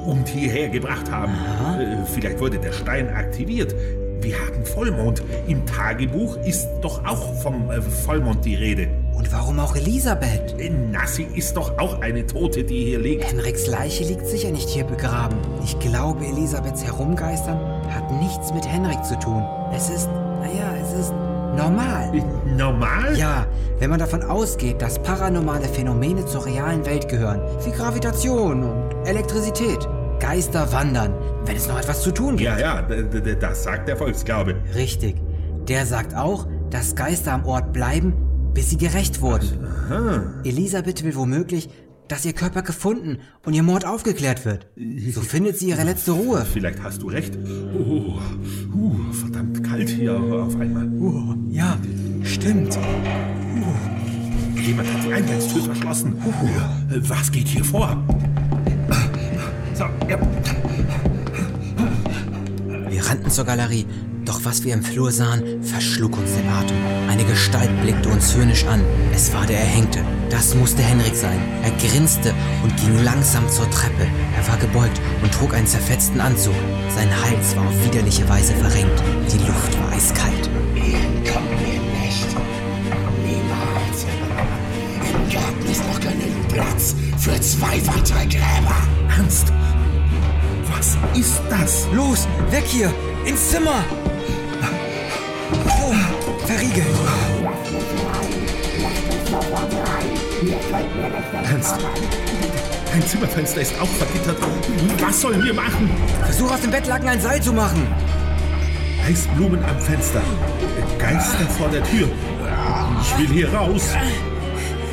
und hierher gebracht haben. Äh, Vielleicht wurde der Stein aktiviert. Wir haben Vollmond. Im Tagebuch ist doch auch vom äh, Vollmond die Rede. Und warum auch Elisabeth? Äh, Na, sie ist doch auch eine Tote, die hier liegt. Henriks Leiche liegt sicher nicht hier begraben. Ich glaube, Elisabeths Herumgeistern hat nichts mit Henrik zu tun. Es ist, naja, es ist normal. Normal? Ja, wenn man davon ausgeht, dass paranormale Phänomene zur realen Welt gehören, wie Gravitation und Elektrizität. Geister wandern, wenn es noch etwas zu tun gibt. Ja, ja, das sagt der Volksglaube. Richtig. Der sagt auch, dass Geister am Ort bleiben, bis sie gerecht wurden. Elisabeth will womöglich, dass ihr Körper gefunden und ihr Mord aufgeklärt wird. So findet sie ihre letzte Ruhe. Vielleicht hast du recht. Oh, uh, verdammt kalt hier auf einmal. Oh, ja, stimmt. Jemand hat die Eingangstür verschlossen. Uh, was geht hier vor? So, ja. Wir rannten zur Galerie, doch was wir im Flur sahen, verschlug uns den Atem. Eine Gestalt blickte uns höhnisch an. Es war der Erhängte. Das musste Henrik sein. Er grinste und ging langsam zur Treppe. Er war gebeugt und trug einen zerfetzten Anzug. Sein Hals war auf widerliche Weise verrenkt. Die Luft war eiskalt. Entkommen wir nicht. Niemals. Im Garten ist noch genügend Platz für zwei weitere Gräber. Ernst? Was ist das? Los, weg hier! Ins Zimmer! Verriegelt! Ernst? Ein Zimmerfenster ist auch vergittert. Was sollen wir machen? Versuch aus dem Bettlaken ein Seil zu machen! Eisblumen am Fenster. Geister vor der Tür. Ich will hier raus.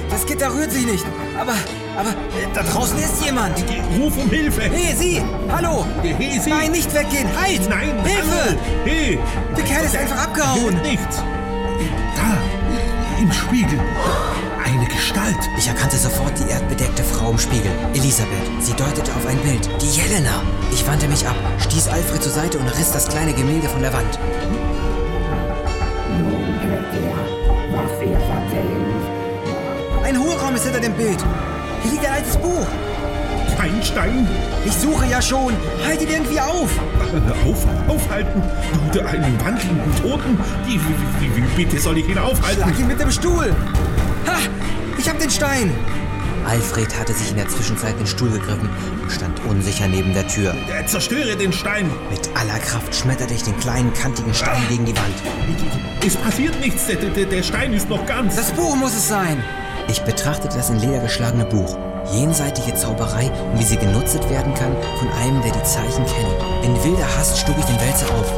Das Gitter rührt sich nicht. Aber, aber, da draußen ist jemand. Ruf um Hilfe. Hey, Sie! Hallo! Hey, Sie! Nein, nicht weggehen! Halt! Nein! Hilfe! Hey! Der Kerl ist einfach abgehauen! Nichts! Im Spiegel! Eine Gestalt! Ich erkannte sofort die erdbedeckte Frau im Spiegel. Elisabeth. Sie deutete auf ein Bild. Die Jelena. Ich wandte mich ab, stieß Alfred zur Seite und riss das kleine Gemälde von der Wand. Ein Hohlraum ist hinter dem Bild. Hier liegt ein altes Buch. Kein Stein! Ich suche ja schon. Halt ihn irgendwie auf. Auf, aufhalten! Du, einen wandelnden Toten? Wie, wie, wie, wie bitte soll ich ihn aufhalten? Schlag ihn mit dem Stuhl. Ha! Ich hab den Stein. Alfred hatte sich in der Zwischenzeit den Stuhl gegriffen und stand unsicher neben der Tür. Äh, Zerstöre den Stein! Mit aller Kraft schmetterte ich den kleinen, kantigen Stein gegen die Wand. Es passiert nichts, der, der, der Stein ist noch ganz. Das Buch muss es sein. Ich betrachtete das in Leder geschlagene Buch. Jenseitige Zauberei und wie sie genutzt werden kann von einem, der die Zeichen kennt. In wilder Hast schlug ich den Wälzer auf.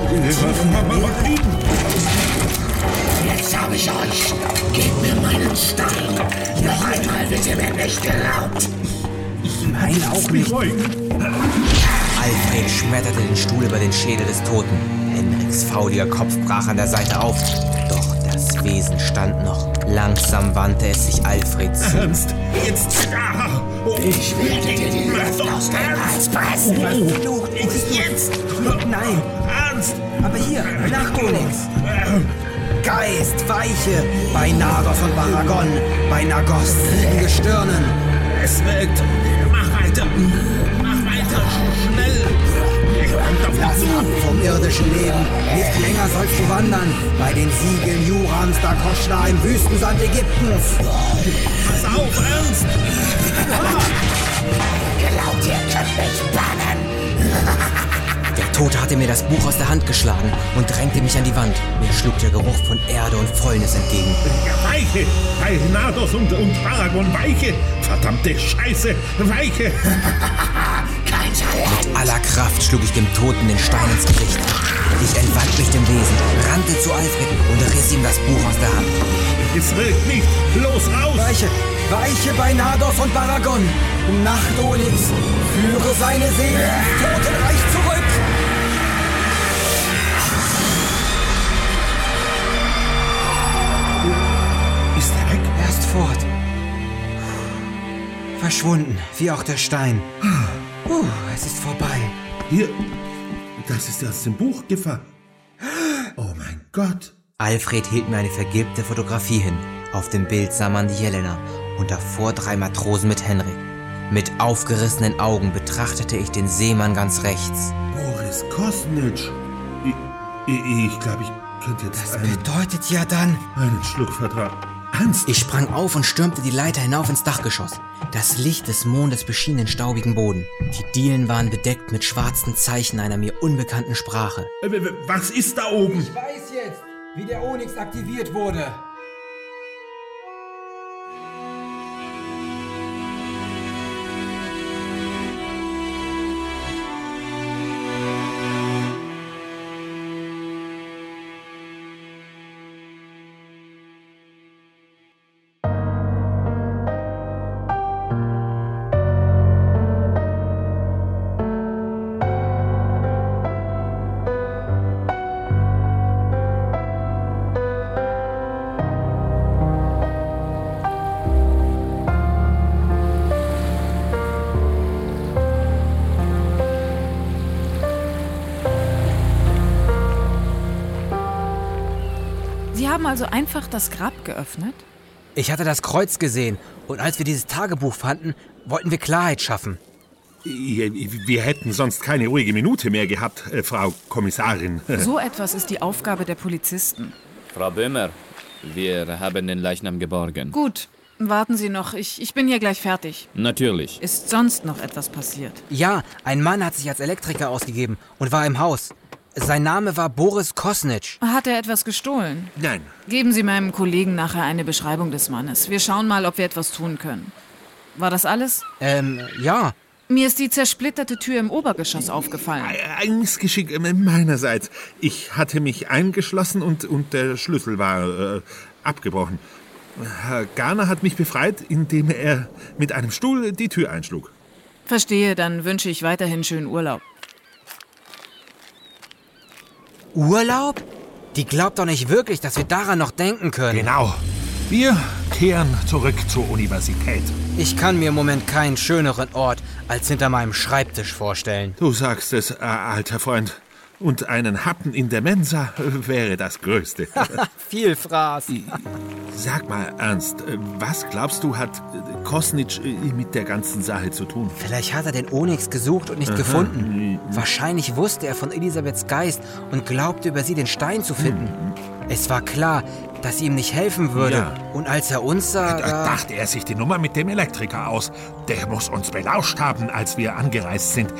Jetzt habe ich euch. Gebt mir meinen Stein. Noch einmal wird ihr mir nicht geraubt. Nein, auch nicht. Ruhig. Alfred schmetterte den Stuhl über den Schädel des Toten. Henriks fauliger Kopf brach an der Seite auf. Doch das Wesen stand noch. Langsam wandte es sich Alfred zu. Ernst, jetzt! Ah, Ich werde dir die Luft aus dem Hals pressen. Flucht, es ist jetzt. Nein, Ernst! aber hier, nach Onyx. Geist, Weiche, bei Nados und Baragon, bei Nagos, Gestirnen. Es wirkt! Mach weiter! Lass ab vom irdischen Leben. Nicht länger sollst du wandern. Bei den Siegeln Jurams da Koschla im Wüstensand Ägyptens. Pass auf, Ernst! Glaubt ihr könnt mich bannen? Der Tote hatte mir das Buch aus der Hand geschlagen und drängte mich an die Wand. Mir schlug der Geruch von Erde und Fäulnis entgegen. Weiche! Bei Nados und, und Paragon Weiche! Verdammte Scheiße! Weiche! Aller Kraft schlug ich dem Toten den Stein ins Gesicht. Ich entwand mich dem Wesen, rannte zu Alfred und riss ihm das Buch aus der Hand. Es wirkt nicht! Los, raus! Weiche, Weiche bei Nados und Baragon. Um Nacht Onyx. Führe seine Seele ins Totenreich zurück. Ist er weg? Er ist fort. Verschwunden, wie auch der Stein. Puh, es ist vorbei. Hier, das ist aus dem Buch gefallen. Oh mein Gott! Alfred hielt mir eine vergilbte Fotografie hin. Auf dem Bild sah man die Jelena und davor drei Matrosen mit Henrik. Mit aufgerissenen Augen betrachtete ich den Seemann ganz rechts. Boris Kosnitsch! Ich, ich, ich glaube, ich könnte jetzt Das bedeutet ja dann, einen Schluck vertragen. Ernst? Ich sprang auf und stürmte die Leiter hinauf ins Dachgeschoss. Das Licht des Mondes beschien den staubigen Boden. Die Dielen waren bedeckt mit schwarzen Zeichen einer mir unbekannten Sprache. Äh, Was ist da oben? Ich weiß jetzt, wie der Onyx aktiviert wurde. Also einfach das Grab geöffnet? Ich hatte das Kreuz gesehen und als wir dieses Tagebuch fanden, wollten wir Klarheit schaffen. Wir hätten sonst keine ruhige Minute mehr gehabt, äh, Frau Kommissarin. So etwas ist die Aufgabe der Polizisten. Frau Böhmer, wir haben den Leichnam geborgen. Gut, warten Sie noch. Ich, ich bin hier gleich fertig. Natürlich. Ist sonst noch etwas passiert? Ja, ein Mann hat sich als Elektriker ausgegeben und war im Haus. Sein Name war Boris Kosnitsch. Hat er etwas gestohlen? Nein. Geben Sie meinem Kollegen nachher eine Beschreibung des Mannes. Wir schauen mal, ob wir etwas tun können. War das alles? Ähm, ja. Mir ist die zersplitterte Tür im Obergeschoss aufgefallen. Ein Missgeschick äh, meinerseits. Ich hatte mich eingeschlossen und, und der Schlüssel war äh, abgebrochen. Herr Garner hat mich befreit, indem er mit einem Stuhl die Tür einschlug. Verstehe, dann wünsche ich weiterhin schönen Urlaub. Urlaub? Die glaubt doch nicht wirklich, dass wir daran noch denken können. Genau. Wir kehren zurück zur Universität. Ich kann mir im Moment keinen schöneren Ort als hinter meinem Schreibtisch vorstellen. Du sagst es, äh, alter Freund. Und einen Happen in der Mensa äh, wäre das Größte. Viel Fraß. Sag mal, Ernst, äh, was glaubst du, hat äh, Kosnitsch mit der ganzen Sache zu tun? Vielleicht hat er den Onyx gesucht und nicht Aha. gefunden. Wahrscheinlich wusste er von Elisabeths Geist und glaubte über sie den Stein zu finden. Es war klar, dass sie ihm nicht helfen würde. Ja. Und als er uns sah, da dachte er sich die Nummer mit dem Elektriker aus. Der muss uns belauscht haben, als wir angereist sind.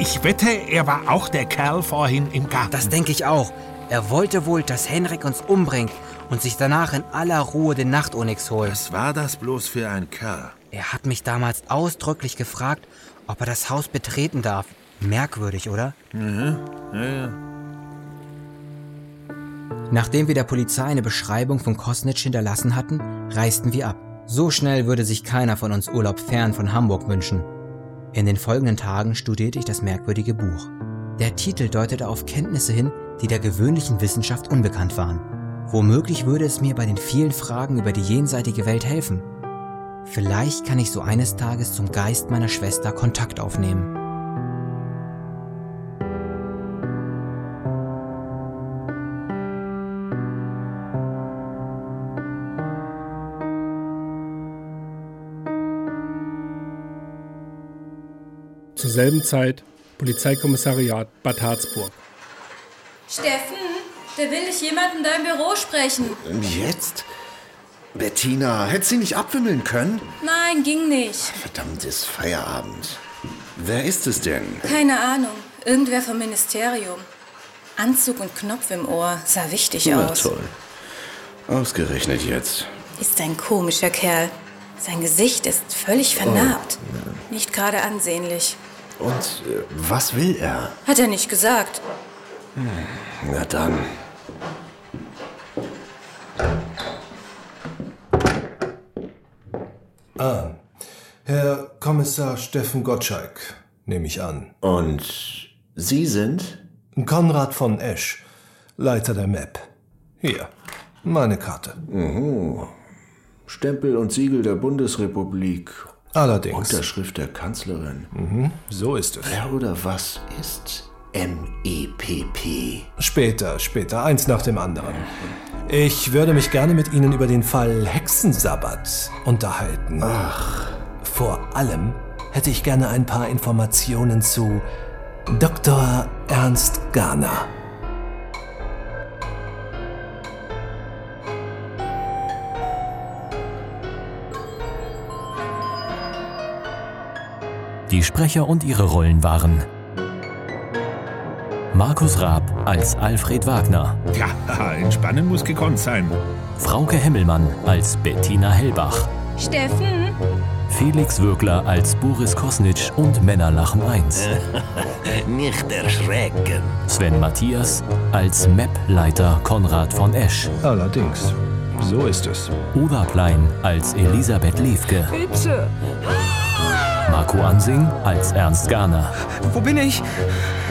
Ich wette, er war auch der Kerl vorhin im Garten. Das denke ich auch. Er wollte wohl, dass Henrik uns umbringt und sich danach in aller Ruhe den Nachtonyx holt. Was war das bloß für ein Kerl? Er hat mich damals ausdrücklich gefragt, ob er das Haus betreten darf. Merkwürdig, oder? Mhm. Ja, ja. Nachdem wir der Polizei eine Beschreibung von Kosnitsch hinterlassen hatten, reisten wir ab. So schnell würde sich keiner von uns Urlaub fern von Hamburg wünschen. In den folgenden Tagen studierte ich das merkwürdige Buch. Der Titel deutete auf Kenntnisse hin, die der gewöhnlichen Wissenschaft unbekannt waren. Womöglich würde es mir bei den vielen Fragen über die jenseitige Welt helfen. Vielleicht kann ich so eines Tages zum Geist meiner Schwester Kontakt aufnehmen. Selben Zeit Polizeikommissariat Bad Harzburg. Steffen, da will ich jemand in deinem Büro sprechen. Jetzt? Bettina, hätte sie nicht abwimmeln können? Nein, ging nicht. Verdammt, ist Feierabend. Wer ist es denn? Keine Ahnung. Irgendwer vom Ministerium. Anzug und Knopf im Ohr. Sah wichtig Na aus. toll. Ausgerechnet jetzt. Ist ein komischer Kerl. Sein Gesicht ist völlig vernarbt. Nicht gerade ansehnlich. Und äh, was will er? Hat er nicht gesagt. Na dann. Ah, Herr Kommissar Steffen Gottschalk, nehme ich an. Und Sie sind? Konrad von Esch, Leiter der MAP. Hier, meine Karte. Mhm. Stempel und Siegel der Bundesrepublik. Allerdings. Unterschrift der Kanzlerin. Mhm, so ist es. Wer oder was ist E MEPP? Später, später, eins nach dem anderen. Ich würde mich gerne mit Ihnen über den Fall Hexensabbat unterhalten. Ach. Vor allem hätte ich gerne ein paar Informationen zu Dr. Ernst Garner. Die Sprecher und ihre Rollen waren Markus Raab als Alfred Wagner, Ja, entspannen muss gekonnt sein. Frauke Hemmelmann als Bettina Hellbach, Steffen? Felix Würgler als Boris Kosnitsch und Männerlachen 1, Nicht erschrecken. Sven Matthias als MAP-Leiter Konrad von Esch, Allerdings, so ist es. Oda Plein als Elisabeth Levke, Bitte. Marco Ansing als Ernst Garner, Wo bin ich?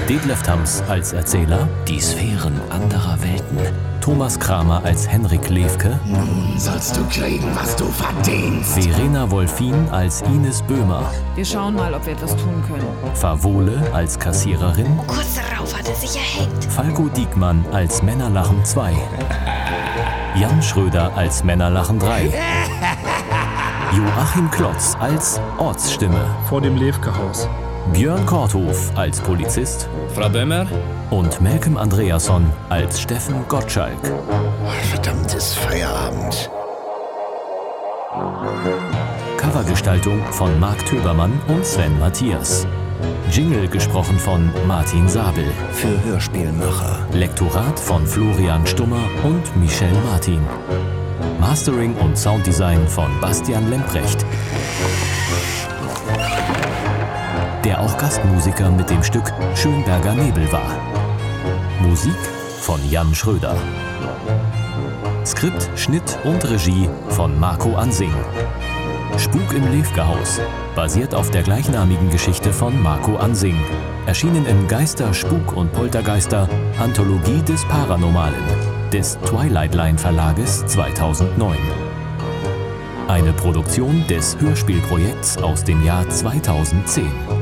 Detlef Thams als Erzähler, Die Sphären anderer Welten. Thomas Kramer als Henrik Levke, Nun sollst du kriegen, was du verdienst. Verena Wolfin als Ines Böhmer, Wir schauen mal, ob wir etwas tun können. Favole als Kassiererin, Kurz darauf hat er sich erhängt. Falco Diekmann als Männerlachen 2, Jan Schröder als Männerlachen 3, Joachim Klotz als Ortsstimme, Vor dem Levke-Haus. Björn Korthof als Polizist Frau Böhmer? und Malcolm Andreasson als Steffen Gottschalk. Verdammt, ist Feierabend. Covergestaltung von Marc Töbermann und Sven Matthias. Jingle gesprochen von Martin Sabel. Für Hörspielmacher. Lektorat von Florian Stummer und Michel Martin. Mastering und Sounddesign von Bastian Lemprecht. Der auch Gastmusiker mit dem Stück Schönberger Nebel war. Musik von Jan Schröder. Skript, Schnitt und Regie von Marco Ansing. Spuk im Lefke-Haus, basiert auf der gleichnamigen Geschichte von Marco Ansing. Erschienen im Geister, Spuk und Poltergeister Anthologie des Paranormalen des Twilight Line Verlages 2009. Eine Produktion des Hörspielprojekts aus dem Jahr 2010.